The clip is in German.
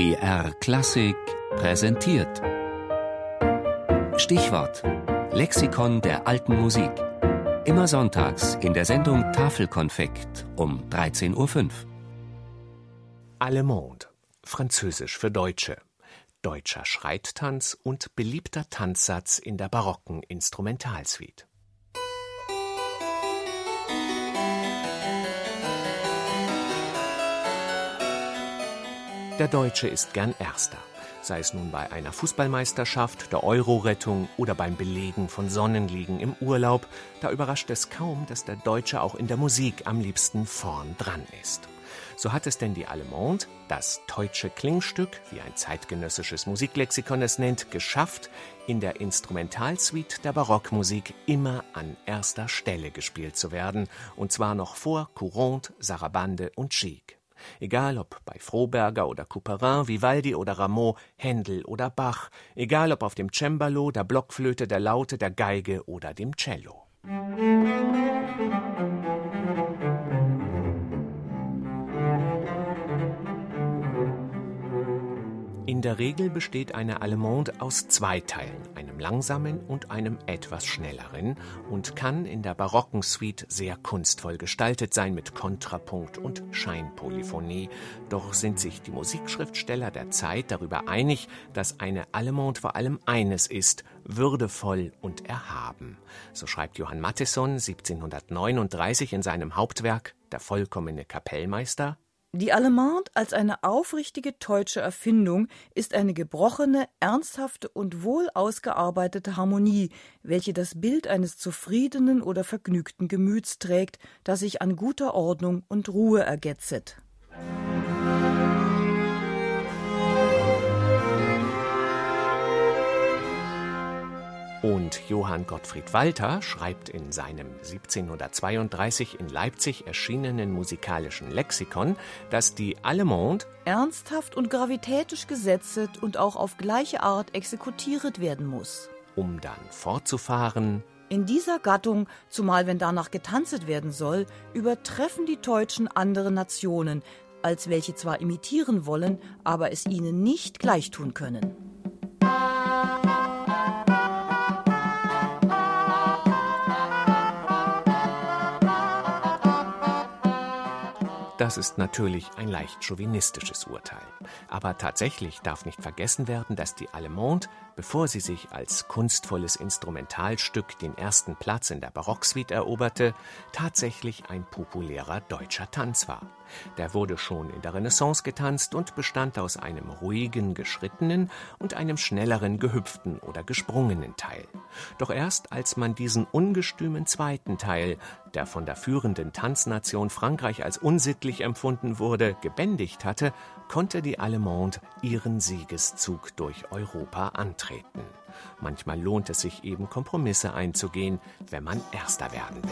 BR Klassik präsentiert. Stichwort: Lexikon der alten Musik. Immer sonntags in der Sendung Tafelkonfekt um 13.05 Uhr. Allemande, französisch für Deutsche. Deutscher Schreittanz und beliebter Tanzsatz in der barocken Instrumentalsuite. Der Deutsche ist gern Erster, sei es nun bei einer Fußballmeisterschaft, der Euro-Rettung oder beim Belegen von Sonnenliegen im Urlaub. Da überrascht es kaum, dass der Deutsche auch in der Musik am liebsten vorn dran ist. So hat es denn die Allemande, das deutsche Klingstück, wie ein zeitgenössisches Musiklexikon es nennt, geschafft, in der Instrumentalsuite der Barockmusik immer an erster Stelle gespielt zu werden, und zwar noch vor Courante, Sarabande und Gigue. Egal ob bei Froberger oder Couperin, Vivaldi oder Rameau, Händel oder Bach, egal ob auf dem Cembalo, der Blockflöte, der Laute, der Geige oder dem Cello. In der Regel besteht eine Allemande aus zwei Teilen, einem langsamen und einem etwas schnelleren, und kann in der barocken Suite sehr kunstvoll gestaltet sein mit Kontrapunkt und Scheinpolyphonie. Doch sind sich die Musikschriftsteller der Zeit darüber einig, dass eine Allemande vor allem eines ist, würdevoll und erhaben. So schreibt Johann Mattheson 1739 in seinem Hauptwerk Der vollkommene Kapellmeister die Allemande als eine aufrichtige deutsche Erfindung ist eine gebrochene, ernsthafte und wohl ausgearbeitete Harmonie, welche das Bild eines zufriedenen oder vergnügten Gemüts trägt, das sich an guter Ordnung und Ruhe ergetzet. Und Johann Gottfried Walther schreibt in seinem 1732 in Leipzig erschienenen musikalischen Lexikon, dass die Allemande ernsthaft und gravitätisch gesetzet und auch auf gleiche Art exekutiert werden muss. Um dann fortzufahren, in dieser Gattung, zumal wenn danach getanzt werden soll, übertreffen die Deutschen andere Nationen, als welche zwar imitieren wollen, aber es ihnen nicht gleichtun können. Das ist natürlich ein leicht chauvinistisches Urteil. Aber tatsächlich darf nicht vergessen werden, dass die Allemande, bevor sie sich als kunstvolles Instrumentalstück den ersten Platz in der Barocksuite eroberte, tatsächlich ein populärer deutscher Tanz war. Der wurde schon in der Renaissance getanzt und bestand aus einem ruhigen, geschrittenen und einem schnelleren, gehüpften oder gesprungenen Teil. Doch erst als man diesen ungestümen zweiten Teil, der von der führenden Tanznation Frankreich als unsittlich empfunden wurde, gebändigt hatte, konnte die Allemande ihren Siegeszug durch Europa antreten. Manchmal lohnt es sich eben, Kompromisse einzugehen, wenn man Erster werden will.